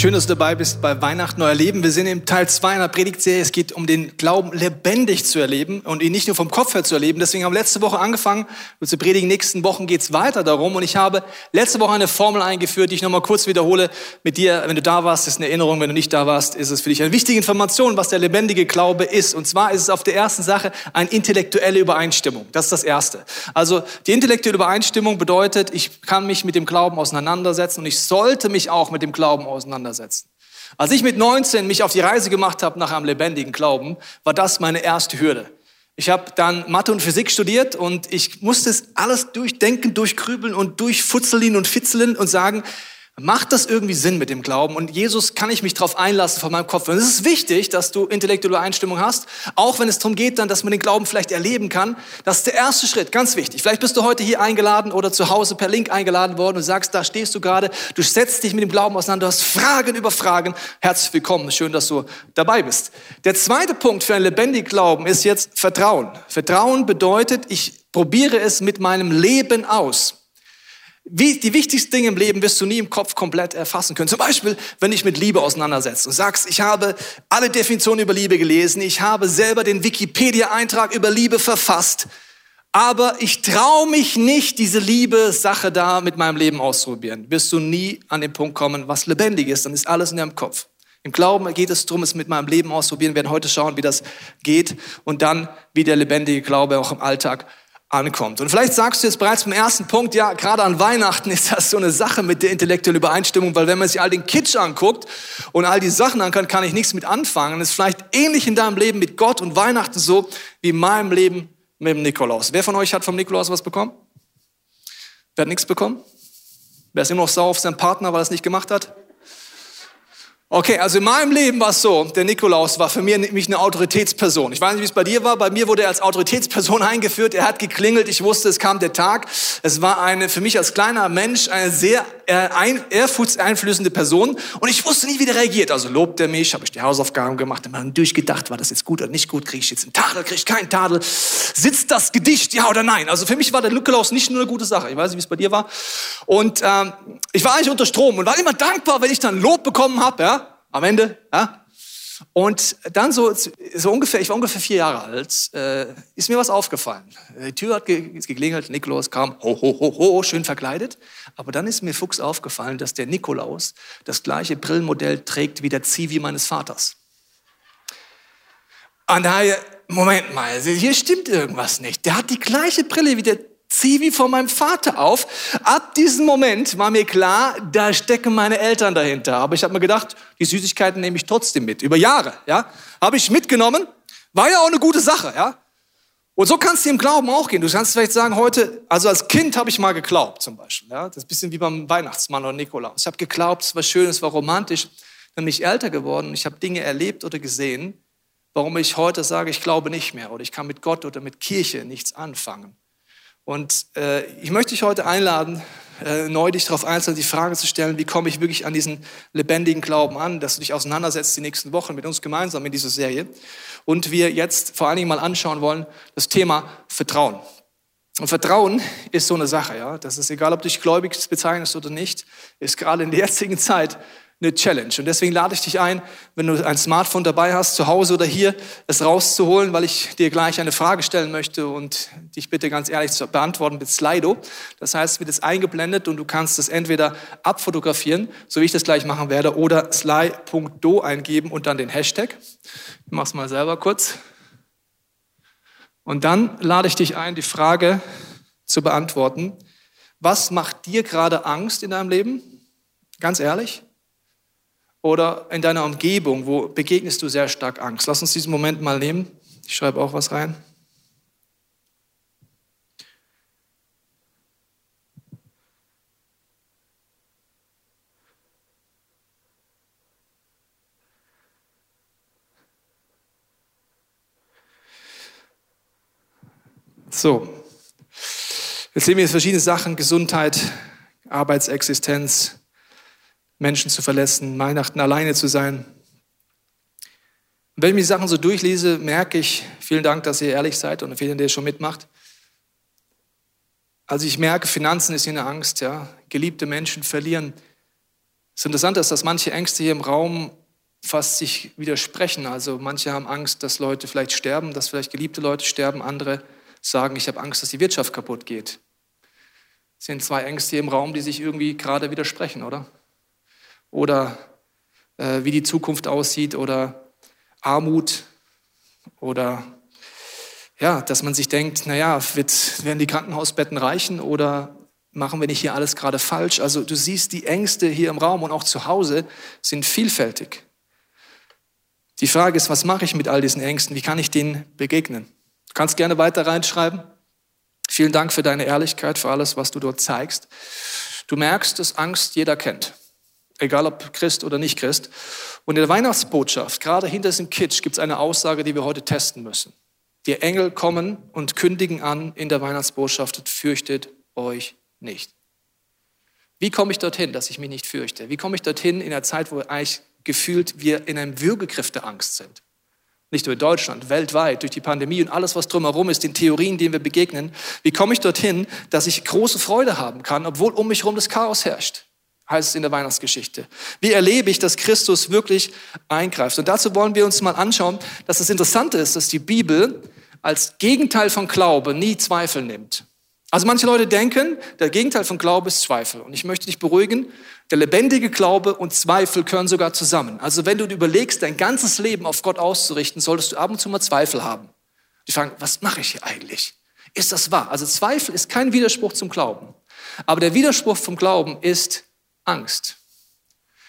Schön, dass du dabei bist bei Weihnachten Neuer Leben. Wir sind im Teil 2 einer Predigtserie. Es geht um den Glauben lebendig zu erleben und ihn nicht nur vom Kopf her zu erleben. Deswegen haben wir letzte Woche angefangen zu predigen. Nächsten Wochen geht es weiter darum. Und ich habe letzte Woche eine Formel eingeführt, die ich nochmal kurz wiederhole mit dir. Wenn du da warst, ist eine Erinnerung. Wenn du nicht da warst, ist es für dich eine wichtige Information, was der lebendige Glaube ist. Und zwar ist es auf der ersten Sache eine intellektuelle Übereinstimmung. Das ist das Erste. Also die intellektuelle Übereinstimmung bedeutet, ich kann mich mit dem Glauben auseinandersetzen und ich sollte mich auch mit dem Glauben auseinandersetzen auseinandersetzen. Als ich mit 19 mich auf die Reise gemacht habe nach einem lebendigen Glauben, war das meine erste Hürde. Ich habe dann Mathe und Physik studiert und ich musste es alles durchdenken, durchkrübeln und durchfutzeln und fitzeln und sagen, Macht das irgendwie Sinn mit dem Glauben? Und Jesus kann ich mich darauf einlassen von meinem Kopf. Und es ist wichtig, dass du intellektuelle Einstimmung hast, auch wenn es darum geht, dann, dass man den Glauben vielleicht erleben kann. Das ist der erste Schritt, ganz wichtig. Vielleicht bist du heute hier eingeladen oder zu Hause per Link eingeladen worden und sagst, da stehst du gerade, du setzt dich mit dem Glauben auseinander, du hast Fragen über Fragen. Herzlich willkommen, schön, dass du dabei bist. Der zweite Punkt für einen lebendigen Glauben ist jetzt Vertrauen. Vertrauen bedeutet, ich probiere es mit meinem Leben aus. Wie, die wichtigsten Dinge im Leben wirst du nie im Kopf komplett erfassen können. Zum Beispiel, wenn ich mit Liebe auseinandersetzt und sagst, ich habe alle Definitionen über Liebe gelesen, ich habe selber den Wikipedia-Eintrag über Liebe verfasst, aber ich traue mich nicht, diese Liebe-Sache da mit meinem Leben auszuprobieren. Wirst du nie an den Punkt kommen, was lebendig ist, dann ist alles in deinem Kopf. Im Glauben geht es darum, es mit meinem Leben auszuprobieren. Wir werden heute schauen, wie das geht und dann, wie der lebendige Glaube auch im Alltag ankommt. Und vielleicht sagst du jetzt bereits beim ersten Punkt, ja, gerade an Weihnachten ist das so eine Sache mit der intellektuellen Übereinstimmung, weil wenn man sich all den Kitsch anguckt und all die Sachen anguckt, kann ich nichts mit anfangen. Das ist vielleicht ähnlich in deinem Leben mit Gott und Weihnachten so wie in meinem Leben mit dem Nikolaus. Wer von euch hat vom Nikolaus was bekommen? Wer hat nichts bekommen? Wer ist immer noch sauer auf seinen Partner, weil er es nicht gemacht hat? Okay, also in meinem Leben war es so, der Nikolaus war für mich eine Autoritätsperson. Ich weiß nicht, wie es bei dir war. Bei mir wurde er als Autoritätsperson eingeführt. Er hat geklingelt. Ich wusste, es kam der Tag. Es war eine, für mich als kleiner Mensch, eine sehr ehrfurchtseinflößende Person. Und ich wusste nie, wie der reagiert. Also lobt er mich, habe ich die Hausaufgaben gemacht, dann durchgedacht, war das jetzt gut oder nicht gut? Kriege ich jetzt einen Tadel, kriege ich keinen Tadel? Sitzt das Gedicht, ja oder nein? Also für mich war der Nikolaus nicht nur eine gute Sache. Ich weiß nicht, wie es bei dir war. Und ähm, ich war eigentlich unter Strom und war immer dankbar, wenn ich dann Lob bekommen habe. Ja? Am Ende. Ja? Und dann so, so ungefähr, ich war ungefähr vier Jahre alt, äh, ist mir was aufgefallen. Die Tür hat geklingelt, Nikolaus kam, ho, ho, ho, ho, schön verkleidet. Aber dann ist mir Fuchs aufgefallen, dass der Nikolaus das gleiche Brillenmodell trägt wie der Zivi meines Vaters. Und daher, Moment mal, hier stimmt irgendwas nicht. Der hat die gleiche Brille wie der Zivi von meinem Vater auf. Ab diesem Moment war mir klar, da stecken meine Eltern dahinter. Aber ich habe mir gedacht, die Süßigkeiten nehme ich trotzdem mit. Über Jahre, ja. Habe ich mitgenommen. War ja auch eine gute Sache, ja. Und so kannst du im Glauben auch gehen. Du kannst vielleicht sagen, heute, also als Kind habe ich mal geglaubt zum Beispiel. Ja? Das ist ein bisschen wie beim Weihnachtsmann oder Nikolaus. Ich habe geglaubt, es war schön, es war romantisch. Dann bin ich älter geworden und ich habe Dinge erlebt oder gesehen, warum ich heute sage, ich glaube nicht mehr oder ich kann mit Gott oder mit Kirche nichts anfangen. Und äh, ich möchte dich heute einladen, äh, neu dich darauf einzulassen, die Frage zu stellen, wie komme ich wirklich an diesen lebendigen Glauben an, dass du dich auseinandersetzt die nächsten Wochen mit uns gemeinsam in dieser Serie. Und wir jetzt vor allen Dingen mal anschauen wollen, das Thema Vertrauen. Und Vertrauen ist so eine Sache, ja. Das ist egal, ob du dich gläubig bezeichnest oder nicht, ist gerade in der jetzigen Zeit eine Challenge. Und deswegen lade ich dich ein, wenn du ein Smartphone dabei hast, zu Hause oder hier, es rauszuholen, weil ich dir gleich eine Frage stellen möchte und dich bitte ganz ehrlich zu beantworten mit Slido. Das heißt, es wird jetzt eingeblendet und du kannst es entweder abfotografieren, so wie ich das gleich machen werde, oder sly.do eingeben und dann den Hashtag. Ich mach's mal selber kurz. Und dann lade ich dich ein, die Frage zu beantworten. Was macht dir gerade Angst in deinem Leben? Ganz ehrlich? Oder in deiner Umgebung, wo begegnest du sehr stark Angst? Lass uns diesen Moment mal nehmen. Ich schreibe auch was rein. So, jetzt sehen wir jetzt verschiedene Sachen, Gesundheit, Arbeitsexistenz, Menschen zu verlassen, Weihnachten alleine zu sein. Und wenn ich die Sachen so durchlese, merke ich, vielen Dank, dass ihr ehrlich seid und vielen, der schon mitmacht. Also ich merke, Finanzen ist hier eine Angst, ja. Geliebte Menschen verlieren. Es ist interessant, dass manche Ängste hier im Raum fast sich widersprechen. Also manche haben Angst, dass Leute vielleicht sterben, dass vielleicht geliebte Leute sterben. Andere sagen, ich habe Angst, dass die Wirtschaft kaputt geht. Es sind zwei Ängste hier im Raum, die sich irgendwie gerade widersprechen, oder? Oder äh, wie die Zukunft aussieht oder Armut oder ja, dass man sich denkt, naja, wird, werden die Krankenhausbetten reichen oder machen wir nicht hier alles gerade falsch? Also du siehst, die Ängste hier im Raum und auch zu Hause sind vielfältig. Die Frage ist, was mache ich mit all diesen Ängsten? Wie kann ich denen begegnen? Du kannst gerne weiter reinschreiben. Vielen Dank für deine Ehrlichkeit, für alles, was du dort zeigst. Du merkst, dass Angst jeder kennt. Egal ob Christ oder nicht Christ. Und in der Weihnachtsbotschaft, gerade hinter diesem Kitsch, gibt es eine Aussage, die wir heute testen müssen. Die Engel kommen und kündigen an in der Weihnachtsbotschaft, fürchtet euch nicht. Wie komme ich dorthin, dass ich mich nicht fürchte? Wie komme ich dorthin in einer Zeit, wo eigentlich gefühlt wir in einem Würgegriff der Angst sind? Nicht nur in Deutschland, weltweit, durch die Pandemie und alles, was drumherum ist, den Theorien, denen wir begegnen. Wie komme ich dorthin, dass ich große Freude haben kann, obwohl um mich herum das Chaos herrscht? Heißt es in der Weihnachtsgeschichte. Wie erlebe ich, dass Christus wirklich eingreift? Und dazu wollen wir uns mal anschauen, dass das Interessante ist, dass die Bibel als Gegenteil von Glaube nie Zweifel nimmt. Also manche Leute denken, der Gegenteil von Glaube ist Zweifel. Und ich möchte dich beruhigen, der lebendige Glaube und Zweifel gehören sogar zusammen. Also wenn du überlegst, dein ganzes Leben auf Gott auszurichten, solltest du ab und zu mal Zweifel haben. Die fragen, was mache ich hier eigentlich? Ist das wahr? Also Zweifel ist kein Widerspruch zum Glauben. Aber der Widerspruch vom Glauben ist Angst.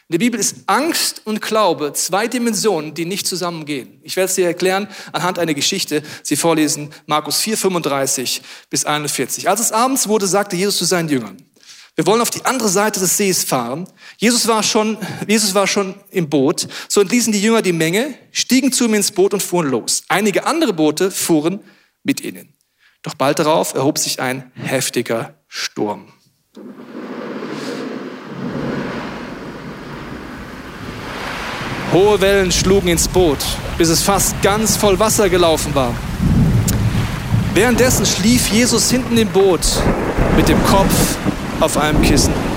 In der Bibel ist Angst und Glaube zwei Dimensionen, die nicht zusammengehen. Ich werde es dir erklären anhand einer Geschichte. Sie vorlesen Markus 4, 35 bis 41. Als es abends wurde, sagte Jesus zu seinen Jüngern, wir wollen auf die andere Seite des Sees fahren. Jesus war schon, Jesus war schon im Boot. So entließen die Jünger die Menge, stiegen zu ihm ins Boot und fuhren los. Einige andere Boote fuhren mit ihnen. Doch bald darauf erhob sich ein heftiger Sturm. Hohe Wellen schlugen ins Boot, bis es fast ganz voll Wasser gelaufen war. Währenddessen schlief Jesus hinten im Boot mit dem Kopf auf einem Kissen.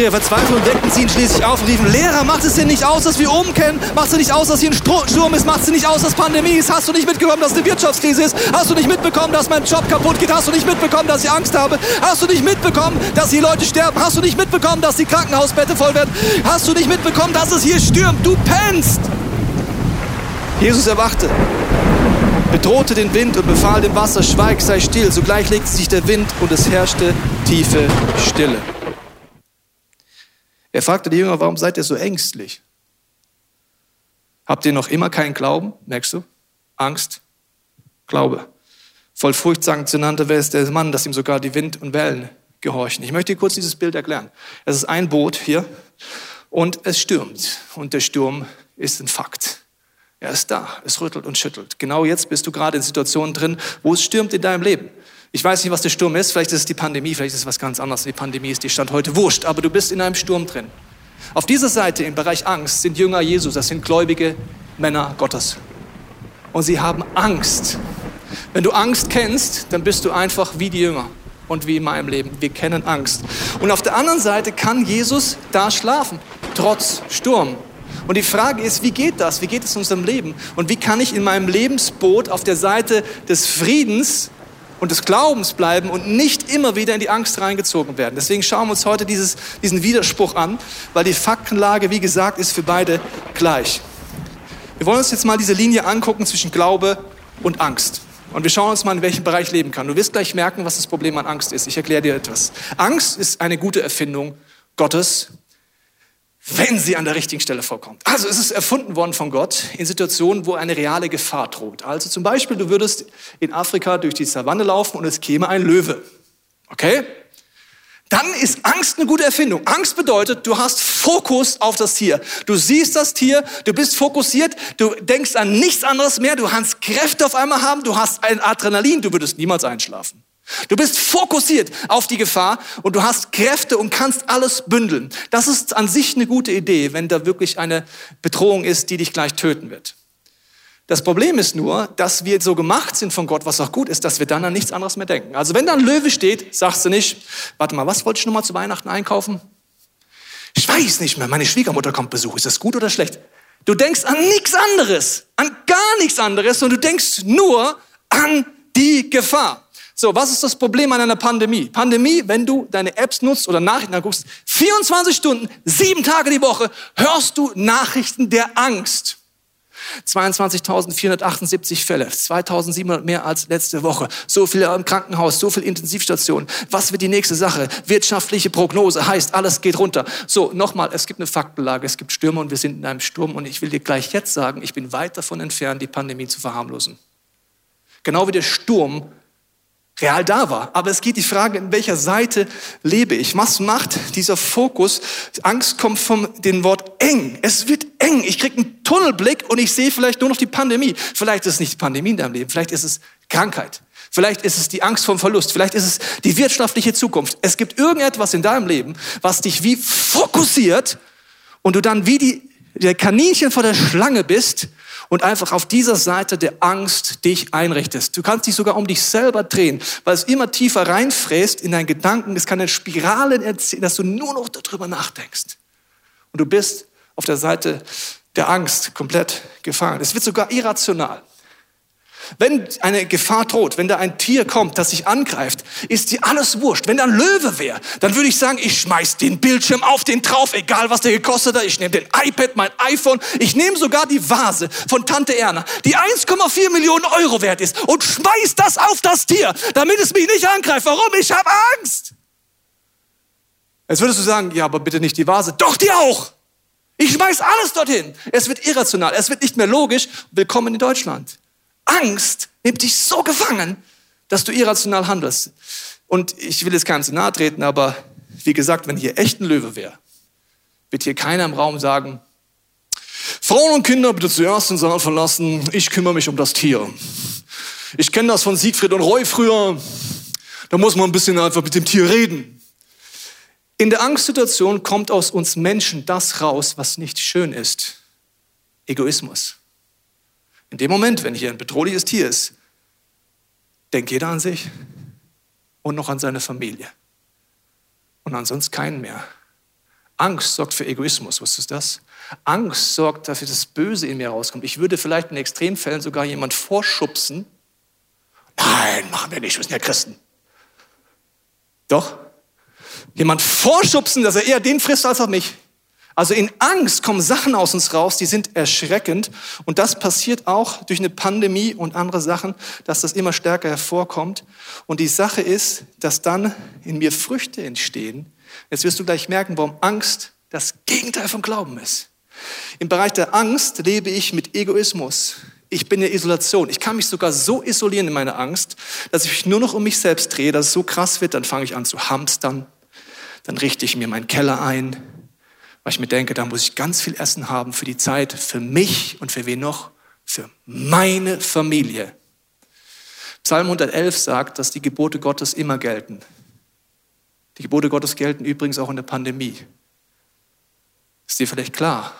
Ihrer Verzweiflung weckten sie ihn schließlich auf und riefen, Lehrer, macht es dir nicht aus, dass wir umkennen? Macht es nicht aus, dass hier ein Sturm ist? Macht es nicht aus, dass Pandemie ist? Hast du nicht mitbekommen, dass eine Wirtschaftskrise ist? Hast du nicht mitbekommen, dass mein Job kaputt geht? Hast du nicht mitbekommen, dass ich Angst habe? Hast du nicht mitbekommen, dass hier Leute sterben? Hast du nicht mitbekommen, dass die Krankenhausbette voll werden? Hast du nicht mitbekommen, dass es hier stürmt? Du pennst! Jesus erwachte, bedrohte den Wind und befahl dem Wasser, schweig, sei still. Sogleich legte sich der Wind und es herrschte tiefe Stille. Er fragte die Jünger, warum seid ihr so ängstlich? Habt ihr noch immer keinen Glauben? Merkst du? Angst, Glaube. Voll Furcht sagen zueinander, wer ist der Mann, dass ihm sogar die Wind und Wellen gehorchen. Ich möchte dir kurz dieses Bild erklären. Es ist ein Boot hier und es stürmt. Und der Sturm ist ein Fakt. Er ist da, es rüttelt und schüttelt. Genau jetzt bist du gerade in Situationen drin, wo es stürmt in deinem Leben. Ich weiß nicht, was der Sturm ist. Vielleicht ist es die Pandemie, vielleicht ist es was ganz anderes. Die Pandemie ist die Stand heute wurscht, aber du bist in einem Sturm drin. Auf dieser Seite im Bereich Angst sind Jünger Jesus, das sind gläubige Männer Gottes. Und sie haben Angst. Wenn du Angst kennst, dann bist du einfach wie die Jünger und wie in meinem Leben. Wir kennen Angst. Und auf der anderen Seite kann Jesus da schlafen, trotz Sturm. Und die Frage ist, wie geht das? Wie geht es in unserem Leben? Und wie kann ich in meinem Lebensboot auf der Seite des Friedens und des Glaubens bleiben und nicht immer wieder in die Angst reingezogen werden. Deswegen schauen wir uns heute dieses, diesen Widerspruch an, weil die Faktenlage, wie gesagt, ist für beide gleich. Wir wollen uns jetzt mal diese Linie angucken zwischen Glaube und Angst. Und wir schauen uns mal, in welchem Bereich leben kann. Du wirst gleich merken, was das Problem an Angst ist. Ich erkläre dir etwas. Angst ist eine gute Erfindung Gottes wenn sie an der richtigen Stelle vorkommt. Also es ist erfunden worden von Gott in Situationen, wo eine reale Gefahr droht. Also zum Beispiel, du würdest in Afrika durch die Savanne laufen und es käme ein Löwe. Okay? dann ist Angst eine gute Erfindung. Angst bedeutet, du hast Fokus auf das Tier. Du siehst das Tier, du bist fokussiert, du denkst an nichts anderes mehr, du kannst Kräfte auf einmal haben, du hast ein Adrenalin, du würdest niemals einschlafen. Du bist fokussiert auf die Gefahr und du hast Kräfte und kannst alles bündeln. Das ist an sich eine gute Idee, wenn da wirklich eine Bedrohung ist, die dich gleich töten wird. Das Problem ist nur, dass wir so gemacht sind von Gott, was auch gut ist, dass wir dann an nichts anderes mehr denken. Also wenn da ein Löwe steht, sagst du nicht, warte mal, was wollte ich nochmal zu Weihnachten einkaufen? Ich weiß nicht mehr, meine Schwiegermutter kommt Besuch. Ist das gut oder schlecht? Du denkst an nichts anderes, an gar nichts anderes und du denkst nur an die Gefahr. So, was ist das Problem an einer Pandemie? Pandemie, wenn du deine Apps nutzt oder Nachrichten anguckst, 24 Stunden, sieben Tage die Woche hörst du Nachrichten der Angst. 22.478 Fälle, 2.700 mehr als letzte Woche. So viele im Krankenhaus, so viele Intensivstationen. Was wird die nächste Sache? Wirtschaftliche Prognose heißt, alles geht runter. So, nochmal, es gibt eine Faktenlage, es gibt Stürme und wir sind in einem Sturm und ich will dir gleich jetzt sagen, ich bin weit davon entfernt, die Pandemie zu verharmlosen. Genau wie der Sturm real da war. Aber es geht die Frage, in welcher Seite lebe ich? Was macht dieser Fokus? Angst kommt vom dem Wort eng. Es wird eng. Ich kriege einen Tunnelblick und ich sehe vielleicht nur noch die Pandemie. Vielleicht ist es nicht die Pandemie in deinem Leben, vielleicht ist es Krankheit. Vielleicht ist es die Angst vom Verlust. Vielleicht ist es die wirtschaftliche Zukunft. Es gibt irgendetwas in deinem Leben, was dich wie fokussiert und du dann wie die, der Kaninchen vor der Schlange bist und einfach auf dieser Seite der Angst dich einrichtest. Du kannst dich sogar um dich selber drehen, weil es immer tiefer reinfräst in deinen Gedanken. Es kann eine Spirale erzählen, dass du nur noch darüber nachdenkst. Und du bist auf der Seite der Angst komplett gefangen. Es wird sogar irrational. Wenn eine Gefahr droht, wenn da ein Tier kommt, das sich angreift, ist dir alles wurscht. Wenn da ein Löwe wäre, dann würde ich sagen, ich schmeiß den Bildschirm auf den drauf, egal was der gekostet hat. Ich nehme den iPad, mein iPhone, ich nehme sogar die Vase von Tante Erna, die 1,4 Millionen Euro wert ist und schmeiß das auf das Tier, damit es mich nicht angreift. Warum? Ich habe Angst. Jetzt würdest du sagen, ja, aber bitte nicht die Vase. Doch, die auch. Ich schmeiß alles dorthin. Es wird irrational, es wird nicht mehr logisch. Willkommen in Deutschland. Angst nimmt dich so gefangen, dass du irrational handelst. Und ich will jetzt keinem zu nahe treten, aber wie gesagt, wenn hier echt ein Löwe wäre, wird hier keiner im Raum sagen, Frauen und Kinder bitte zuerst den Saal verlassen, ich kümmere mich um das Tier. Ich kenne das von Siegfried und Roy früher, da muss man ein bisschen einfach mit dem Tier reden. In der Angstsituation kommt aus uns Menschen das raus, was nicht schön ist. Egoismus. In dem Moment, wenn hier ein bedrohliches Tier ist, denkt jeder an sich und noch an seine Familie. Und ansonsten keinen mehr. Angst sorgt für Egoismus, was ist das? Angst sorgt dafür, dass das Böse in mir rauskommt. Ich würde vielleicht in Extremfällen sogar jemand vorschubsen. Nein, machen wir nicht, wir sind ja Christen. Doch, jemand vorschubsen, dass er eher den frisst als auch mich. Also in Angst kommen Sachen aus uns raus, die sind erschreckend. Und das passiert auch durch eine Pandemie und andere Sachen, dass das immer stärker hervorkommt. Und die Sache ist, dass dann in mir Früchte entstehen. Jetzt wirst du gleich merken, warum Angst das Gegenteil von Glauben ist. Im Bereich der Angst lebe ich mit Egoismus. Ich bin in Isolation. Ich kann mich sogar so isolieren in meiner Angst, dass ich mich nur noch um mich selbst drehe, dass es so krass wird, dann fange ich an zu hamstern. Dann richte ich mir meinen Keller ein weil ich mir denke, da muss ich ganz viel Essen haben für die Zeit, für mich und für wen noch? Für meine Familie. Psalm 111 sagt, dass die Gebote Gottes immer gelten. Die Gebote Gottes gelten übrigens auch in der Pandemie. Ist dir vielleicht klar?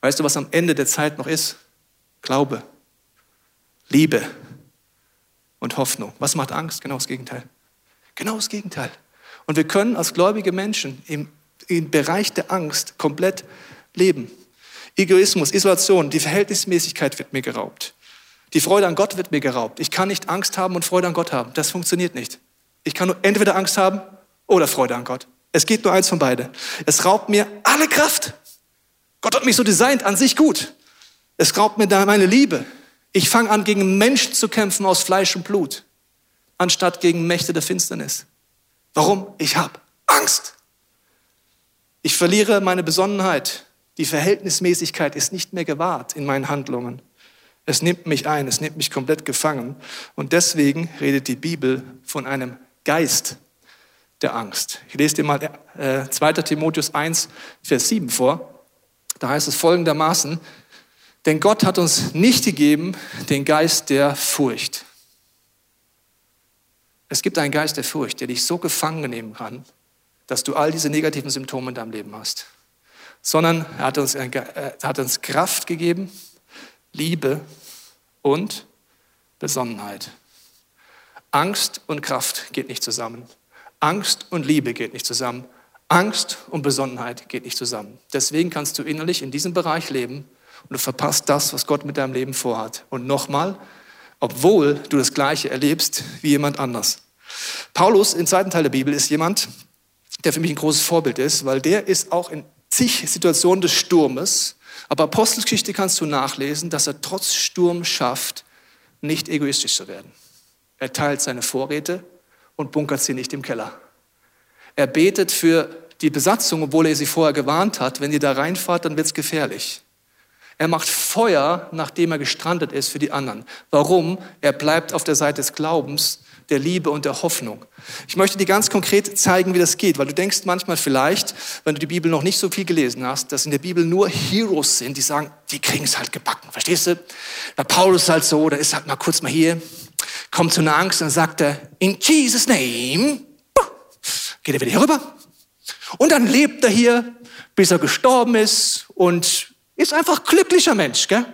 Weißt du, was am Ende der Zeit noch ist? Glaube, Liebe und Hoffnung. Was macht Angst? Genau das Gegenteil. Genau das Gegenteil. Und wir können als gläubige Menschen im im Bereich der Angst komplett leben. Egoismus, Isolation, die Verhältnismäßigkeit wird mir geraubt. Die Freude an Gott wird mir geraubt. Ich kann nicht Angst haben und Freude an Gott haben. Das funktioniert nicht. Ich kann nur entweder Angst haben oder Freude an Gott. Es geht nur eins von beide. Es raubt mir alle Kraft. Gott hat mich so designt, an sich gut. Es raubt mir da meine Liebe. Ich fange an, gegen Menschen zu kämpfen aus Fleisch und Blut, anstatt gegen Mächte der Finsternis. Warum? Ich habe Angst. Ich verliere meine Besonnenheit. Die Verhältnismäßigkeit ist nicht mehr gewahrt in meinen Handlungen. Es nimmt mich ein, es nimmt mich komplett gefangen. Und deswegen redet die Bibel von einem Geist der Angst. Ich lese dir mal äh, 2. Timotheus 1, Vers 7 vor. Da heißt es folgendermaßen, denn Gott hat uns nicht gegeben den Geist der Furcht. Es gibt einen Geist der Furcht, der dich so gefangen nehmen kann, dass du all diese negativen Symptome in deinem Leben hast. Sondern er hat uns, er hat uns Kraft gegeben, Liebe und Besonnenheit. Angst und Kraft geht nicht zusammen. Angst und Liebe geht nicht zusammen. Angst und Besonnenheit geht nicht zusammen. Deswegen kannst du innerlich in diesem Bereich leben und du verpasst das, was Gott mit deinem Leben vorhat. Und nochmal, obwohl du das Gleiche erlebst wie jemand anders. Paulus im zweiten Teil der Bibel ist jemand, der für mich ein großes Vorbild ist, weil der ist auch in zig Situationen des Sturmes, aber Apostelgeschichte kannst du nachlesen, dass er trotz Sturm schafft, nicht egoistisch zu werden. Er teilt seine Vorräte und bunkert sie nicht im Keller. Er betet für die Besatzung, obwohl er sie vorher gewarnt hat, wenn ihr da reinfahrt, dann wird es gefährlich. Er macht Feuer, nachdem er gestrandet ist, für die anderen. Warum? Er bleibt auf der Seite des Glaubens, der Liebe und der Hoffnung. Ich möchte dir ganz konkret zeigen, wie das geht, weil du denkst manchmal vielleicht, wenn du die Bibel noch nicht so viel gelesen hast, dass in der Bibel nur Heroes sind, die sagen, die kriegen es halt gebacken. Verstehst du? Na, Paulus ist halt so, der ist halt mal kurz mal hier, kommt zu einer Angst und sagt er, in Jesus' name, geht er wieder hier rüber. Und dann lebt er hier, bis er gestorben ist und ist einfach glücklicher Mensch, gell?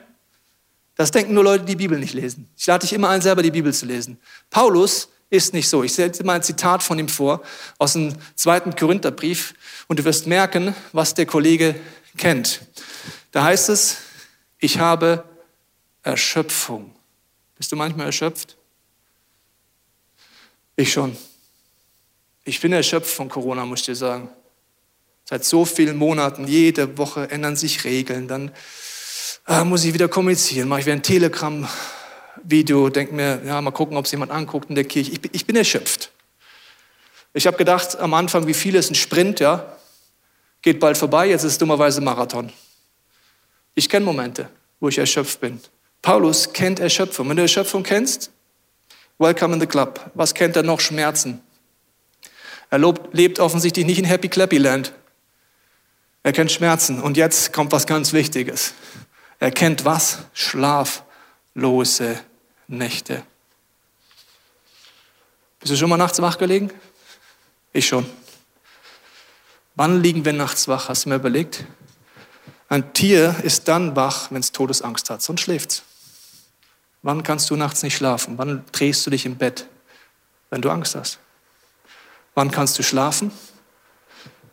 Das denken nur Leute, die die Bibel nicht lesen. Ich lade dich immer ein, selber die Bibel zu lesen. Paulus ist nicht so. Ich setze mal ein Zitat von ihm vor aus dem zweiten Korintherbrief und du wirst merken, was der Kollege kennt. Da heißt es, ich habe Erschöpfung. Bist du manchmal erschöpft? Ich schon. Ich bin erschöpft von Corona, muss ich dir sagen. Seit so vielen Monaten, jede Woche ändern sich Regeln. Dann äh, muss ich wieder kommunizieren. Mache ich wieder ein Telegram-Video, denke mir, ja, mal gucken, ob es jemand anguckt in der Kirche. Ich, ich bin erschöpft. Ich habe gedacht am Anfang, wie viel ist ein Sprint, ja? Geht bald vorbei, jetzt ist es dummerweise Marathon. Ich kenne Momente, wo ich erschöpft bin. Paulus kennt Erschöpfung. Wenn du Erschöpfung kennst, welcome in the club. Was kennt er noch? Schmerzen. Er lebt offensichtlich nicht in Happy Clappy Land. Er kennt Schmerzen. Und jetzt kommt was ganz Wichtiges. Er kennt was? Schlaflose Nächte. Bist du schon mal nachts wach gelegen? Ich schon. Wann liegen wir nachts wach? Hast du mir überlegt? Ein Tier ist dann wach, wenn es Todesangst hat, sonst schläft's. Wann kannst du nachts nicht schlafen? Wann drehst du dich im Bett? Wenn du Angst hast. Wann kannst du schlafen?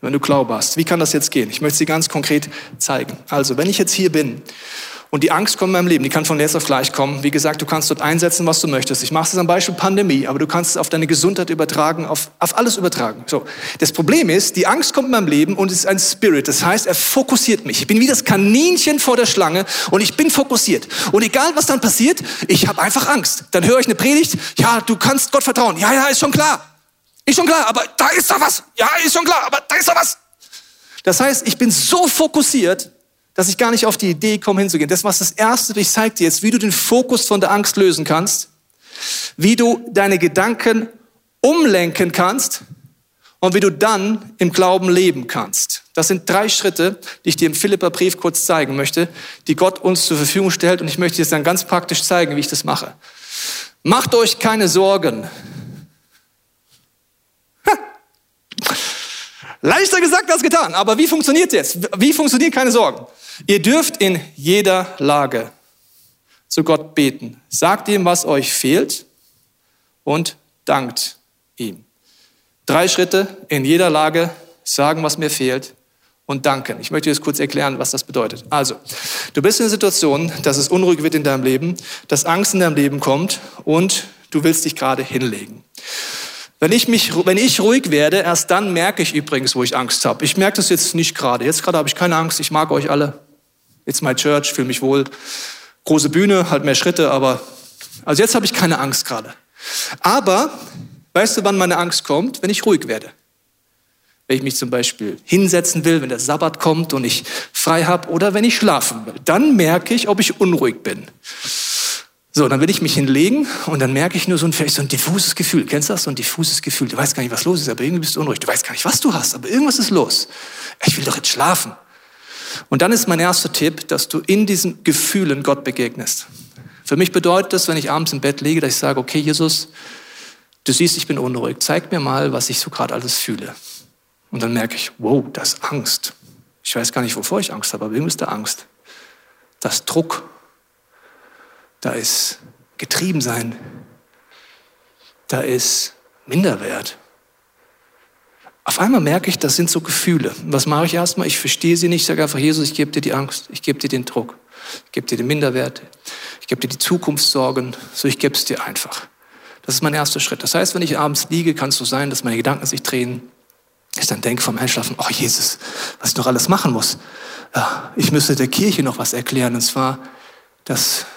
Wenn du Glaube hast. Wie kann das jetzt gehen? Ich möchte sie ganz konkret zeigen. Also, wenn ich jetzt hier bin und die Angst kommt in meinem Leben, die kann von jetzt auf gleich kommen. Wie gesagt, du kannst dort einsetzen, was du möchtest. Ich mache es am Beispiel Pandemie, aber du kannst es auf deine Gesundheit übertragen, auf, auf alles übertragen. So. Das Problem ist, die Angst kommt in meinem Leben und es ist ein Spirit. Das heißt, er fokussiert mich. Ich bin wie das Kaninchen vor der Schlange und ich bin fokussiert. Und egal, was dann passiert, ich habe einfach Angst. Dann höre ich eine Predigt. Ja, du kannst Gott vertrauen. Ja, ja, ist schon klar. Ist schon klar, aber da ist doch was. Ja, ist schon klar, aber da ist doch was. Das heißt, ich bin so fokussiert, dass ich gar nicht auf die Idee komme, hinzugehen. Das war das Erste, ich zeige dir jetzt, wie du den Fokus von der Angst lösen kannst, wie du deine Gedanken umlenken kannst und wie du dann im Glauben leben kannst. Das sind drei Schritte, die ich dir im Philipperbrief kurz zeigen möchte, die Gott uns zur Verfügung stellt und ich möchte dir jetzt dann ganz praktisch zeigen, wie ich das mache. Macht euch keine Sorgen. Leichter gesagt als getan. Aber wie funktioniert jetzt? Wie funktioniert keine Sorgen? Ihr dürft in jeder Lage zu Gott beten. Sagt ihm, was euch fehlt und dankt ihm. Drei Schritte in jeder Lage sagen, was mir fehlt und danken. Ich möchte jetzt kurz erklären, was das bedeutet. Also, du bist in der Situation, dass es unruhig wird in deinem Leben, dass Angst in deinem Leben kommt und du willst dich gerade hinlegen. Wenn ich, mich, wenn ich ruhig werde, erst dann merke ich übrigens, wo ich Angst habe. Ich merke das jetzt nicht gerade. Jetzt gerade habe ich keine Angst. Ich mag euch alle. It's my church, fühle mich wohl. Große Bühne, halt mehr Schritte, aber also jetzt habe ich keine Angst gerade. Aber weißt du, wann meine Angst kommt? Wenn ich ruhig werde. Wenn ich mich zum Beispiel hinsetzen will, wenn der Sabbat kommt und ich frei habe oder wenn ich schlafen will. Dann merke ich, ob ich unruhig bin. So, dann will ich mich hinlegen und dann merke ich nur so ein, vielleicht so ein diffuses Gefühl. Kennst du das? So ein diffuses Gefühl. Du weißt gar nicht, was los ist, aber irgendwie bist du unruhig. Du weißt gar nicht, was du hast, aber irgendwas ist los. Ich will doch jetzt schlafen. Und dann ist mein erster Tipp, dass du in diesen Gefühlen Gott begegnest. Für mich bedeutet das, wenn ich abends im Bett liege, dass ich sage, okay, Jesus, du siehst, ich bin unruhig. Zeig mir mal, was ich so gerade alles fühle. Und dann merke ich, wow, das ist Angst. Ich weiß gar nicht, wovor ich Angst habe, aber irgendwie ist da Angst. Das Druck. Da ist Getriebensein. Da ist Minderwert. Auf einmal merke ich, das sind so Gefühle. Was mache ich erstmal? Ich verstehe sie nicht. Ich sage einfach, Jesus, ich gebe dir die Angst. Ich gebe dir den Druck. Ich gebe dir den Minderwert. Ich gebe dir die Zukunftssorgen. So, ich gebe es dir einfach. Das ist mein erster Schritt. Das heißt, wenn ich abends liege, kann es so sein, dass meine Gedanken sich drehen. Ich dann denke vom Einschlafen, oh Jesus, was ich noch alles machen muss. Ich müsste der Kirche noch was erklären. Und zwar, dass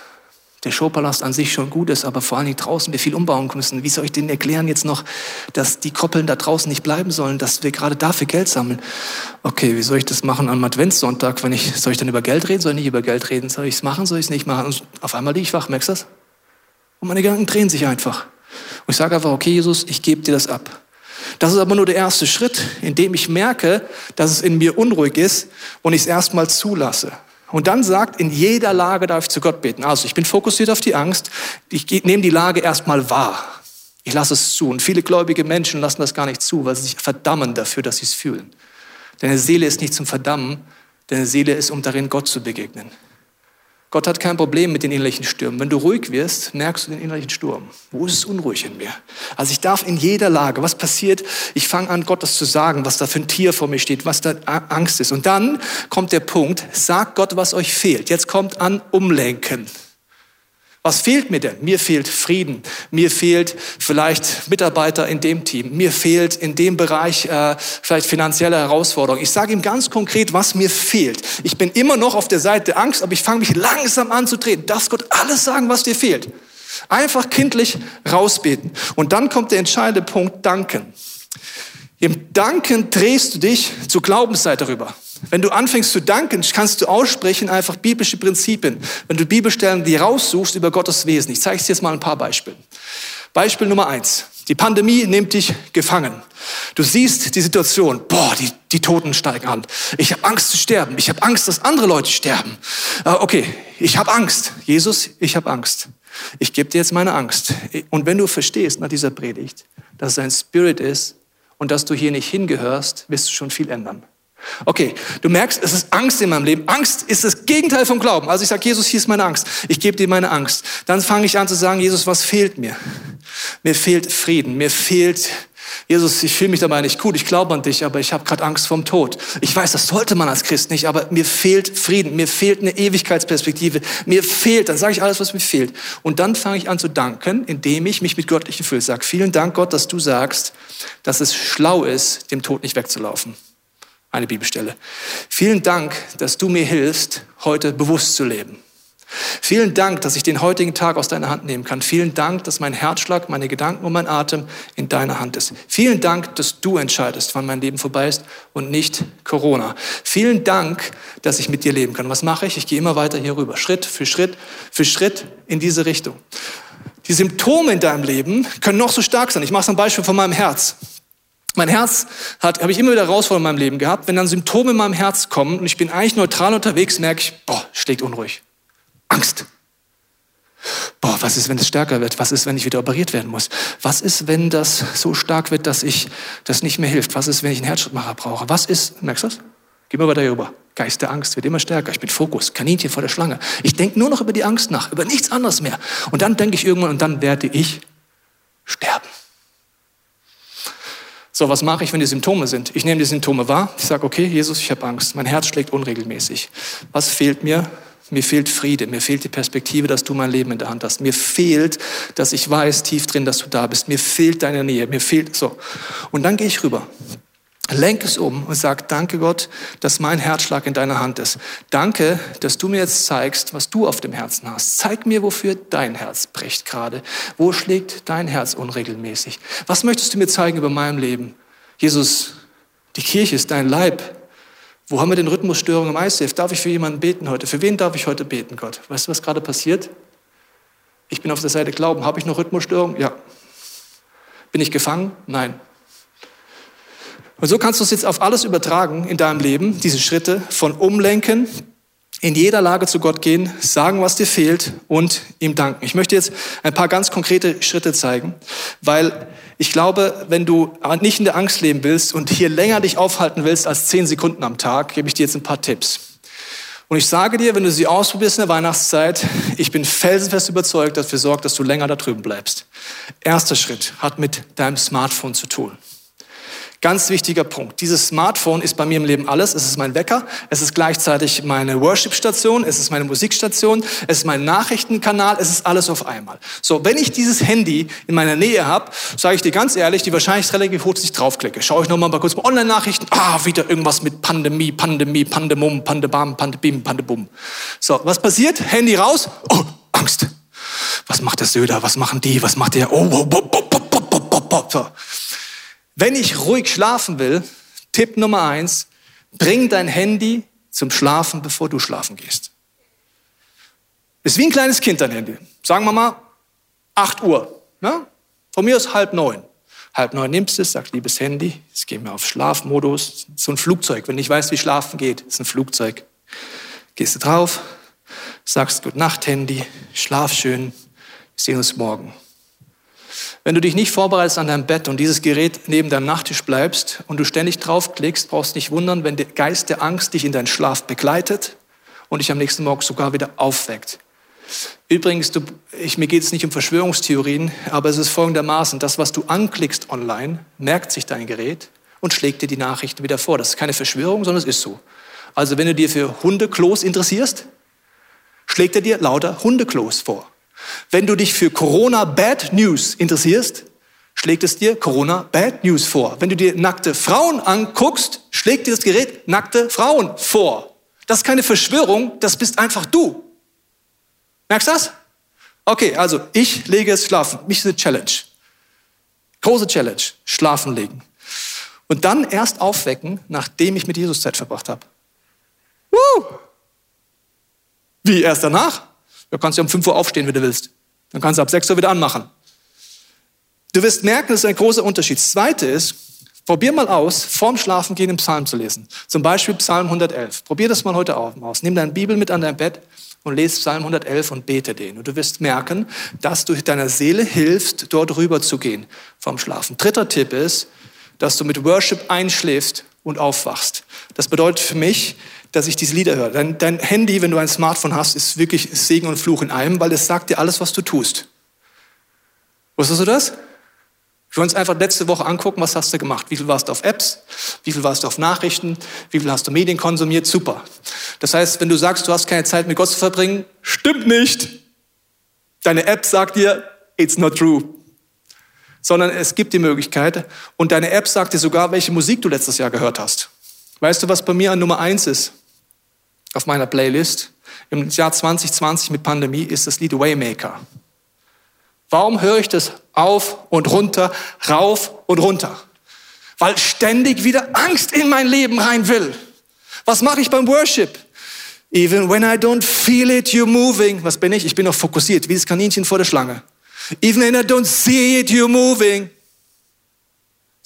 der Showpalast an sich schon gut ist, aber vor allen Dingen draußen wir viel umbauen müssen. Wie soll ich denen erklären jetzt noch, dass die Koppeln da draußen nicht bleiben sollen, dass wir gerade dafür Geld sammeln? Okay, wie soll ich das machen am Adventssonntag, wenn ich, soll ich dann über Geld reden? Soll ich nicht über Geld reden? Soll ich es machen? Soll ich es nicht machen? Und auf einmal liege ich wach, merkst du das? Und meine Gedanken drehen sich einfach. Und ich sage einfach, okay, Jesus, ich gebe dir das ab. Das ist aber nur der erste Schritt, in dem ich merke, dass es in mir unruhig ist und ich es erstmal zulasse. Und dann sagt, in jeder Lage darf ich zu Gott beten. Also ich bin fokussiert auf die Angst. Ich nehme die Lage erstmal wahr. Ich lasse es zu. Und viele gläubige Menschen lassen das gar nicht zu, weil sie sich verdammen dafür, dass sie es fühlen. Deine Seele ist nicht zum Verdammen. Deine Seele ist, um darin Gott zu begegnen. Gott hat kein Problem mit den innerlichen Stürmen. Wenn du ruhig wirst, merkst du den innerlichen Sturm. Wo ist es unruhig in mir? Also ich darf in jeder Lage, was passiert, ich fange an, Gott das zu sagen, was da für ein Tier vor mir steht, was da Angst ist. Und dann kommt der Punkt, sagt Gott, was euch fehlt. Jetzt kommt an Umlenken. Was fehlt mir denn? Mir fehlt Frieden. Mir fehlt vielleicht Mitarbeiter in dem Team. Mir fehlt in dem Bereich äh, vielleicht finanzielle Herausforderungen. Ich sage ihm ganz konkret, was mir fehlt. Ich bin immer noch auf der Seite Angst, aber ich fange mich langsam an zu treten. Darfst Gott alles sagen, was dir fehlt? Einfach kindlich rausbeten. Und dann kommt der entscheidende Punkt, danken. Im Danken drehst du dich zur Glaubensseite rüber. Wenn du anfängst zu danken, kannst du aussprechen einfach biblische Prinzipien. Wenn du Bibelstellen die raussuchst über Gottes Wesen. Ich zeige dir jetzt mal ein paar Beispiele. Beispiel Nummer eins. Die Pandemie nimmt dich gefangen. Du siehst die Situation. Boah, die, die Toten steigen an. Ich habe Angst zu sterben. Ich habe Angst, dass andere Leute sterben. Äh, okay, ich habe Angst. Jesus, ich habe Angst. Ich gebe dir jetzt meine Angst. Und wenn du verstehst nach dieser Predigt, dass es ein Spirit ist und dass du hier nicht hingehörst, wirst du schon viel ändern. Okay, du merkst, es ist Angst in meinem Leben. Angst ist das Gegenteil vom Glauben. Also ich sage, Jesus, hier ist meine Angst. Ich gebe dir meine Angst. Dann fange ich an zu sagen, Jesus, was fehlt mir? Mir fehlt Frieden. Mir fehlt, Jesus, ich fühle mich dabei nicht gut. Ich glaube an dich, aber ich habe gerade Angst vom Tod. Ich weiß, das sollte man als Christ nicht, aber mir fehlt Frieden. Mir fehlt eine Ewigkeitsperspektive. Mir fehlt, dann sage ich alles, was mir fehlt. Und dann fange ich an zu danken, indem ich mich mit göttlichen Gefühl sage, vielen Dank Gott, dass du sagst, dass es schlau ist, dem Tod nicht wegzulaufen eine Bibelstelle. Vielen Dank, dass du mir hilfst, heute bewusst zu leben. Vielen Dank, dass ich den heutigen Tag aus deiner Hand nehmen kann. Vielen Dank, dass mein Herzschlag, meine Gedanken und mein Atem in deiner Hand ist. Vielen Dank, dass du entscheidest, wann mein Leben vorbei ist und nicht Corona. Vielen Dank, dass ich mit dir leben kann. Was mache ich? Ich gehe immer weiter hier rüber, Schritt für Schritt für Schritt in diese Richtung. Die Symptome in deinem Leben können noch so stark sein. Ich mache es ein Beispiel von meinem Herz. Mein Herz hat, habe ich immer wieder Herausforderungen in meinem Leben gehabt. Wenn dann Symptome in meinem Herz kommen und ich bin eigentlich neutral unterwegs, merke ich, boah, schlägt unruhig. Angst. Boah, was ist, wenn es stärker wird? Was ist, wenn ich wieder operiert werden muss? Was ist, wenn das so stark wird, dass ich das nicht mehr hilft? Was ist, wenn ich einen Herzschrittmacher brauche? Was ist, merkst du das? Geh mal weiter rüber. Geist der Angst wird immer stärker. Ich bin Fokus, Kaninchen vor der Schlange. Ich denke nur noch über die Angst nach, über nichts anderes mehr. Und dann denke ich irgendwann und dann werde ich sterben. So, was mache ich, wenn die Symptome sind? Ich nehme die Symptome wahr. Ich sage, okay, Jesus, ich habe Angst. Mein Herz schlägt unregelmäßig. Was fehlt mir? Mir fehlt Friede, mir fehlt die Perspektive, dass du mein Leben in der Hand hast. Mir fehlt, dass ich weiß tief drin, dass du da bist. Mir fehlt deine Nähe, mir fehlt so. Und dann gehe ich rüber Lenk es um und sag, danke Gott, dass mein Herzschlag in deiner Hand ist. Danke, dass du mir jetzt zeigst, was du auf dem Herzen hast. Zeig mir, wofür dein Herz bricht gerade. Wo schlägt dein Herz unregelmäßig? Was möchtest du mir zeigen über mein Leben? Jesus, die Kirche ist dein Leib. Wo haben wir den Rhythmusstörungen im ICF? Darf ich für jemanden beten heute? Für wen darf ich heute beten, Gott? Weißt du, was gerade passiert? Ich bin auf der Seite Glauben. Habe ich noch Rhythmusstörung? Ja. Bin ich gefangen? Nein. Und so kannst du es jetzt auf alles übertragen in deinem Leben, diese Schritte von Umlenken, in jeder Lage zu Gott gehen, sagen, was dir fehlt und ihm danken. Ich möchte jetzt ein paar ganz konkrete Schritte zeigen, weil ich glaube, wenn du nicht in der Angst leben willst und hier länger dich aufhalten willst als zehn Sekunden am Tag, gebe ich dir jetzt ein paar Tipps. Und ich sage dir, wenn du sie ausprobierst in der Weihnachtszeit, ich bin felsenfest überzeugt, dafür sorgt, dass du länger da drüben bleibst. Erster Schritt hat mit deinem Smartphone zu tun. Ganz wichtiger Punkt. Dieses Smartphone ist bei mir im Leben alles. Es ist mein Wecker, es ist gleichzeitig meine Worship-Station, es ist meine Musikstation, es ist mein Nachrichtenkanal, es ist alles auf einmal. So, wenn ich dieses Handy in meiner Nähe habe, sage ich dir ganz ehrlich, die Wahrscheinlichkeit relativ hoch, dass ich draufklicke. Schaue ich nochmal kurz mal Online-Nachrichten. Ah, wieder irgendwas mit Pandemie, Pandemie, Pandemum, Pandebam, Pandebim, Pandebum. So, was passiert? Handy raus. Oh, Angst. Was macht der Söder? Was machen die? Was macht der? Oh, oh, oh, oh, oh, oh, oh, oh. oh. So. Wenn ich ruhig schlafen will, Tipp Nummer eins, bring dein Handy zum Schlafen, bevor du schlafen gehst. Ist wie ein kleines Kind dein Handy. Sagen wir mal 8 Uhr. Ne? Von mir ist halb neun. Halb neun nimmst du es, sagst, liebes Handy, jetzt gehen wir auf Schlafmodus. So ein Flugzeug. Wenn ich weiß, wie schlafen geht, ist ein Flugzeug. Gehst du drauf, sagst Gute Nacht, Handy, schlaf schön, wir sehen uns morgen. Wenn du dich nicht vorbereitest an deinem Bett und dieses Gerät neben deinem Nachttisch bleibst und du ständig draufklickst, brauchst nicht wundern, wenn der Geist der Angst dich in deinen Schlaf begleitet und dich am nächsten Morgen sogar wieder aufweckt. Übrigens, du, ich, mir geht es nicht um Verschwörungstheorien, aber es ist folgendermaßen, das, was du anklickst online, merkt sich dein Gerät und schlägt dir die Nachrichten wieder vor. Das ist keine Verschwörung, sondern es ist so. Also wenn du dir für Hundeklos interessierst, schlägt er dir lauter Hundeklos vor. Wenn du dich für Corona Bad News interessierst, schlägt es dir Corona Bad News vor. Wenn du dir nackte Frauen anguckst, schlägt dir das Gerät nackte Frauen vor. Das ist keine Verschwörung, das bist einfach du. Merkst du das? Okay, also ich lege es schlafen. Mich ist eine Challenge. Große Challenge. Schlafen legen. Und dann erst aufwecken, nachdem ich mit Jesus Zeit verbracht habe. Woo! Wie erst danach? Du kannst ja um 5 Uhr aufstehen, wenn du willst. Dann kannst du ab 6 Uhr wieder anmachen. Du wirst merken, das ist ein großer Unterschied. Das Zweite ist, probier mal aus, vorm Schlafen gehen im Psalm zu lesen. Zum Beispiel Psalm 111. Probier das mal heute aus. Nimm deine Bibel mit an dein Bett und lese Psalm 111 und bete den. Und du wirst merken, dass du deiner Seele hilfst, dort rüber zu gehen vom Schlafen. Dritter Tipp ist, dass du mit Worship einschläfst und aufwachst. Das bedeutet für mich, dass ich diese Lieder höre. Dein, dein Handy, wenn du ein Smartphone hast, ist wirklich Segen und Fluch in einem, weil es sagt dir alles, was du tust. Wusstest du das? Wir wollen uns einfach letzte Woche angucken, was hast du gemacht? Wie viel warst du auf Apps? Wie viel warst du auf Nachrichten? Wie viel hast du Medien konsumiert? Super. Das heißt, wenn du sagst, du hast keine Zeit mit Gott zu verbringen, stimmt nicht. Deine App sagt dir, it's not true. Sondern es gibt die Möglichkeit und deine App sagt dir sogar, welche Musik du letztes Jahr gehört hast. Weißt du, was bei mir an Nummer eins ist? Auf meiner Playlist im Jahr 2020 mit Pandemie ist das Lied Waymaker. Warum höre ich das auf und runter, rauf und runter? Weil ständig wieder Angst in mein Leben rein will. Was mache ich beim Worship? Even when I don't feel it, you're moving. Was bin ich? Ich bin noch fokussiert, wie das Kaninchen vor der Schlange. Even when I don't see it, you're moving.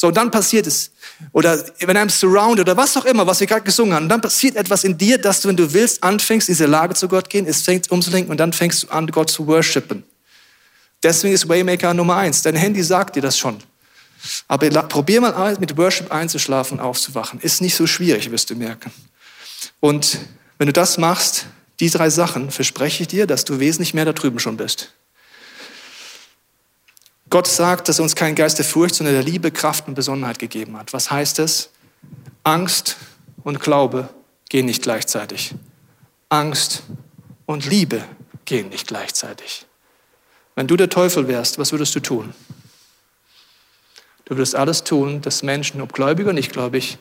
So, und dann passiert es. Oder wenn I'm surrounded oder was auch immer, was wir gerade gesungen haben. Dann passiert etwas in dir, dass du, wenn du willst, anfängst, in diese Lage zu Gott gehen, es fängt umzulenken und dann fängst du an, Gott zu worshipen. Deswegen ist Waymaker Nummer eins. Dein Handy sagt dir das schon. Aber probier mal mit Worship einzuschlafen aufzuwachen. Ist nicht so schwierig, wirst du merken. Und wenn du das machst, die drei Sachen, verspreche ich dir, dass du wesentlich mehr da drüben schon bist. Gott sagt, dass er uns keinen Geist der Furcht, sondern der Liebe, Kraft und Besonnenheit gegeben hat. Was heißt das? Angst und Glaube gehen nicht gleichzeitig. Angst und Liebe gehen nicht gleichzeitig. Wenn du der Teufel wärst, was würdest du tun? Du würdest alles tun, dass Menschen, ob gläubig oder nicht gläubig,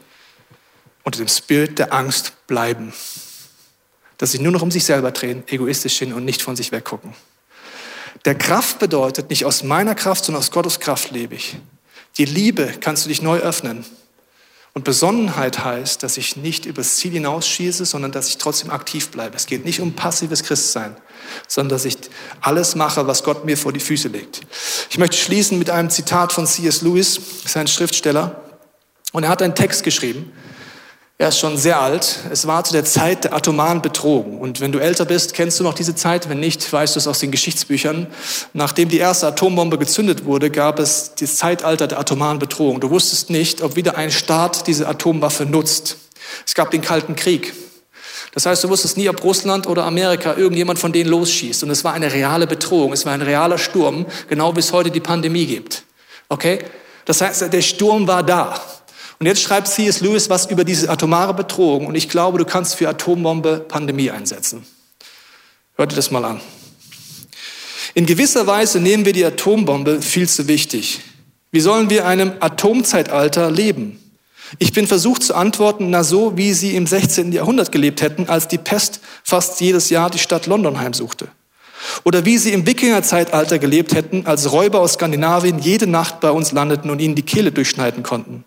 unter dem Spirit der Angst bleiben. Dass sie nur noch um sich selber drehen, egoistisch sind und nicht von sich weggucken. Der Kraft bedeutet nicht aus meiner Kraft, sondern aus Gottes Kraft lebe ich. Die Liebe kannst du dich neu öffnen. Und Besonnenheit heißt, dass ich nicht übers Ziel hinausschieße, sondern dass ich trotzdem aktiv bleibe. Es geht nicht um passives Christsein, sondern dass ich alles mache, was Gott mir vor die Füße legt. Ich möchte schließen mit einem Zitat von C.S. Lewis, sein Schriftsteller. Und er hat einen Text geschrieben, er ist schon sehr alt. Es war zu der Zeit der atomaren Bedrohung. Und wenn du älter bist, kennst du noch diese Zeit. Wenn nicht, weißt du es aus den Geschichtsbüchern. Nachdem die erste Atombombe gezündet wurde, gab es das Zeitalter der atomaren Bedrohung. Du wusstest nicht, ob wieder ein Staat diese Atomwaffe nutzt. Es gab den Kalten Krieg. Das heißt, du wusstest nie, ob Russland oder Amerika irgendjemand von denen losschießt. Und es war eine reale Bedrohung. Es war ein realer Sturm, genau wie es heute die Pandemie gibt. Okay? Das heißt, der Sturm war da. Und jetzt schreibt C.S. Lewis was über diese atomare Bedrohung und ich glaube, du kannst für Atombombe Pandemie einsetzen. Hört dir das mal an. In gewisser Weise nehmen wir die Atombombe viel zu wichtig. Wie sollen wir einem Atomzeitalter leben? Ich bin versucht zu antworten, na so, wie sie im 16. Jahrhundert gelebt hätten, als die Pest fast jedes Jahr die Stadt London heimsuchte. Oder wie sie im Wikingerzeitalter gelebt hätten, als Räuber aus Skandinavien jede Nacht bei uns landeten und ihnen die Kehle durchschneiden konnten.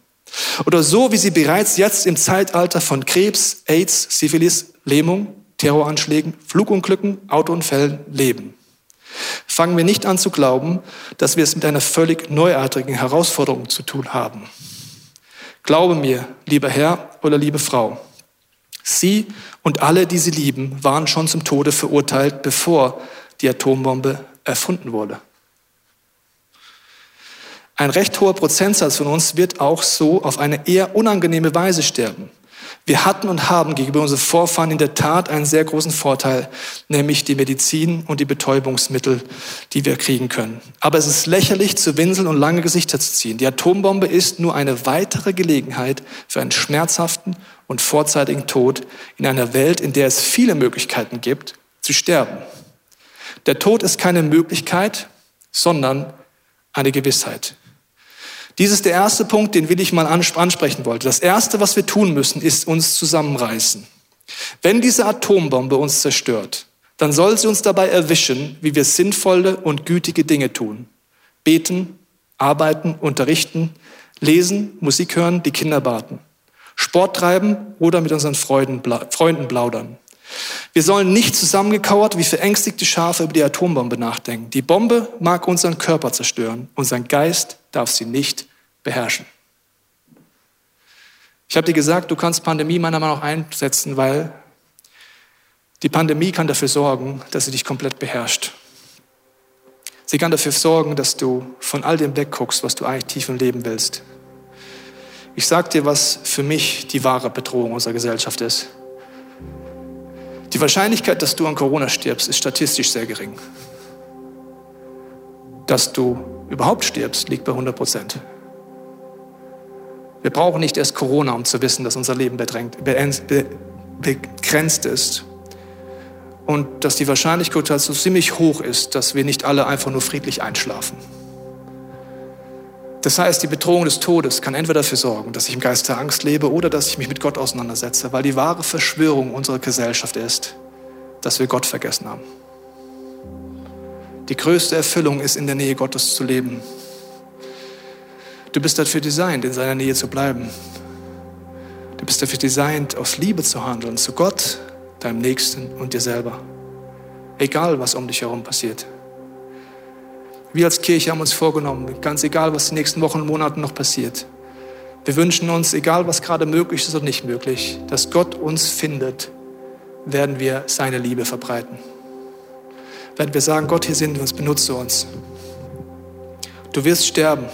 Oder so, wie sie bereits jetzt im Zeitalter von Krebs, AIDS, Syphilis, Lähmung, Terroranschlägen, Flugunglücken, Autounfällen leben. Fangen wir nicht an zu glauben, dass wir es mit einer völlig neuartigen Herausforderung zu tun haben. Glaube mir, lieber Herr oder liebe Frau, Sie und alle, die Sie lieben, waren schon zum Tode verurteilt, bevor die Atombombe erfunden wurde. Ein recht hoher Prozentsatz von uns wird auch so auf eine eher unangenehme Weise sterben. Wir hatten und haben gegenüber unseren Vorfahren in der Tat einen sehr großen Vorteil, nämlich die Medizin und die Betäubungsmittel, die wir kriegen können. Aber es ist lächerlich, zu winseln und lange Gesichter zu ziehen. Die Atombombe ist nur eine weitere Gelegenheit für einen schmerzhaften und vorzeitigen Tod in einer Welt, in der es viele Möglichkeiten gibt, zu sterben. Der Tod ist keine Möglichkeit, sondern eine Gewissheit. Dies ist der erste Punkt, den will ich mal ansprechen wollte. Das erste, was wir tun müssen, ist uns zusammenreißen. Wenn diese Atombombe uns zerstört, dann soll sie uns dabei erwischen, wie wir sinnvolle und gütige Dinge tun. Beten, arbeiten, unterrichten, lesen, Musik hören, die Kinder baten. Sport treiben oder mit unseren Freunden plaudern. Wir sollen nicht zusammengekauert wie verängstigte Schafe über die Atombombe nachdenken. Die Bombe mag unseren Körper zerstören, unseren Geist darf sie nicht beherrschen. Ich habe dir gesagt, du kannst Pandemie meiner Meinung nach einsetzen, weil die Pandemie kann dafür sorgen, dass sie dich komplett beherrscht. Sie kann dafür sorgen, dass du von all dem wegguckst, was du eigentlich tief im Leben willst. Ich sage dir, was für mich die wahre Bedrohung unserer Gesellschaft ist. Die Wahrscheinlichkeit, dass du an Corona stirbst, ist statistisch sehr gering. Dass du überhaupt stirbst, liegt bei 100 Prozent. Wir brauchen nicht erst Corona, um zu wissen, dass unser Leben bedrängt, begrenzt ist. Und dass die Wahrscheinlichkeit so ziemlich hoch ist, dass wir nicht alle einfach nur friedlich einschlafen. Das heißt, die Bedrohung des Todes kann entweder dafür sorgen, dass ich im Geist der Angst lebe oder dass ich mich mit Gott auseinandersetze, weil die wahre Verschwörung unserer Gesellschaft ist, dass wir Gott vergessen haben. Die größte Erfüllung ist, in der Nähe Gottes zu leben. Du bist dafür designt, in seiner Nähe zu bleiben. Du bist dafür designt, aus Liebe zu handeln, zu Gott, deinem Nächsten und dir selber. Egal, was um dich herum passiert. Wir als Kirche haben uns vorgenommen, ganz egal, was die nächsten Wochen und Monaten noch passiert. Wir wünschen uns, egal was gerade möglich ist oder nicht möglich, dass Gott uns findet, werden wir seine Liebe verbreiten. Werden wir sagen, Gott, hier sind wir uns, benutze uns. Du wirst sterben.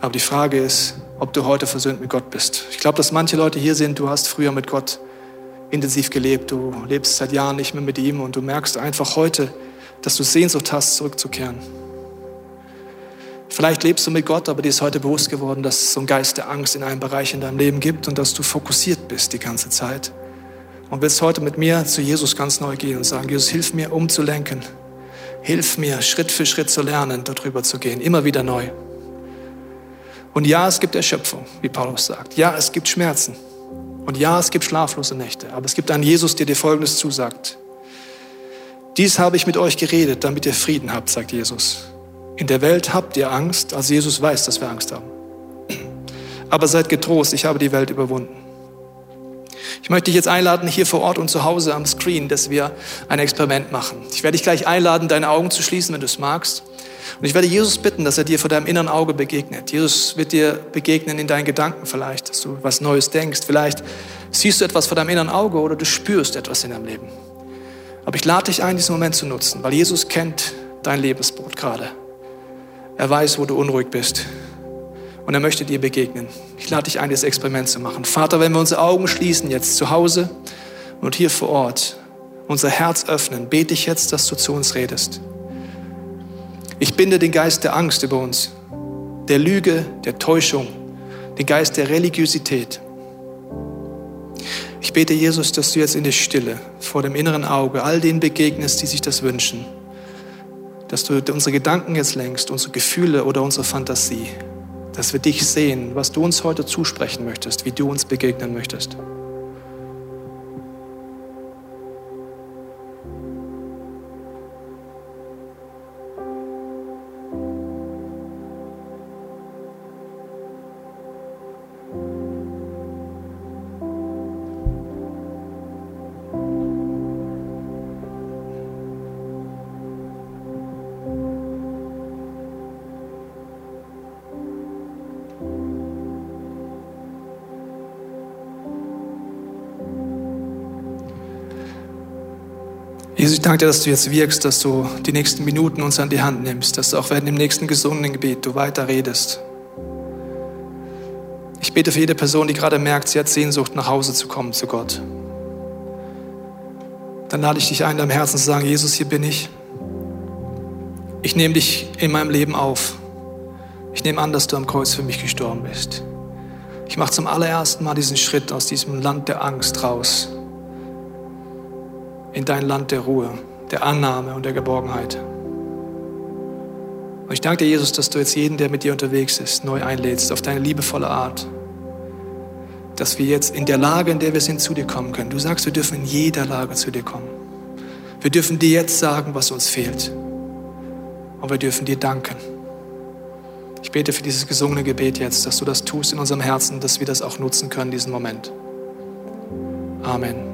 Aber die Frage ist, ob du heute versöhnt mit Gott bist. Ich glaube, dass manche Leute hier sind, du hast früher mit Gott intensiv gelebt, du lebst seit Jahren nicht mehr mit ihm und du merkst einfach heute, dass du Sehnsucht hast, zurückzukehren. Vielleicht lebst du mit Gott, aber dir ist heute bewusst geworden, dass es so einen Geist der Angst in einem Bereich in deinem Leben gibt und dass du fokussiert bist die ganze Zeit. Und willst heute mit mir zu Jesus ganz neu gehen und sagen, Jesus, hilf mir umzulenken. Hilf mir, Schritt für Schritt zu lernen, darüber zu gehen, immer wieder neu. Und ja, es gibt Erschöpfung, wie Paulus sagt. Ja, es gibt Schmerzen. Und ja, es gibt schlaflose Nächte. Aber es gibt einen Jesus, der dir Folgendes zusagt. Dies habe ich mit euch geredet, damit ihr Frieden habt, sagt Jesus. In der Welt habt ihr Angst, also Jesus weiß, dass wir Angst haben. Aber seid getrost, ich habe die Welt überwunden. Ich möchte dich jetzt einladen, hier vor Ort und zu Hause am Screen, dass wir ein Experiment machen. Ich werde dich gleich einladen, deine Augen zu schließen, wenn du es magst. Und ich werde Jesus bitten, dass er dir vor deinem inneren Auge begegnet. Jesus wird dir begegnen in deinen Gedanken vielleicht, dass du was Neues denkst. Vielleicht siehst du etwas vor deinem inneren Auge oder du spürst etwas in deinem Leben. Aber ich lade dich ein, diesen Moment zu nutzen, weil Jesus kennt dein Lebensbrot gerade. Er weiß, wo du unruhig bist. Und er möchte dir begegnen. Ich lade dich ein, das Experiment zu machen. Vater, wenn wir unsere Augen schließen, jetzt zu Hause und hier vor Ort, unser Herz öffnen, bete ich jetzt, dass du zu uns redest. Ich binde den Geist der Angst über uns, der Lüge, der Täuschung, den Geist der Religiosität. Ich bete, Jesus, dass du jetzt in der Stille vor dem inneren Auge all denen begegnest, die sich das wünschen. Dass du unsere Gedanken jetzt lenkst, unsere Gefühle oder unsere Fantasie dass wir dich sehen, was du uns heute zusprechen möchtest, wie du uns begegnen möchtest. Danke dir, dass du jetzt wirkst, dass du die nächsten Minuten uns an die Hand nimmst, dass du auch während dem nächsten gesungenen Gebet du weiter redest. Ich bete für jede Person, die gerade merkt, sie hat Sehnsucht, nach Hause zu kommen zu Gott. Dann lade ich dich ein, deinem Herzen zu sagen, Jesus, hier bin ich. Ich nehme dich in meinem Leben auf. Ich nehme an, dass du am Kreuz für mich gestorben bist. Ich mache zum allerersten Mal diesen Schritt aus diesem Land der Angst raus in dein Land der Ruhe, der Annahme und der Geborgenheit. Und ich danke dir, Jesus, dass du jetzt jeden, der mit dir unterwegs ist, neu einlädst auf deine liebevolle Art. Dass wir jetzt in der Lage, in der wir sind, zu dir kommen können. Du sagst, wir dürfen in jeder Lage zu dir kommen. Wir dürfen dir jetzt sagen, was uns fehlt. Und wir dürfen dir danken. Ich bete für dieses gesungene Gebet jetzt, dass du das tust in unserem Herzen, dass wir das auch nutzen können, diesen Moment. Amen.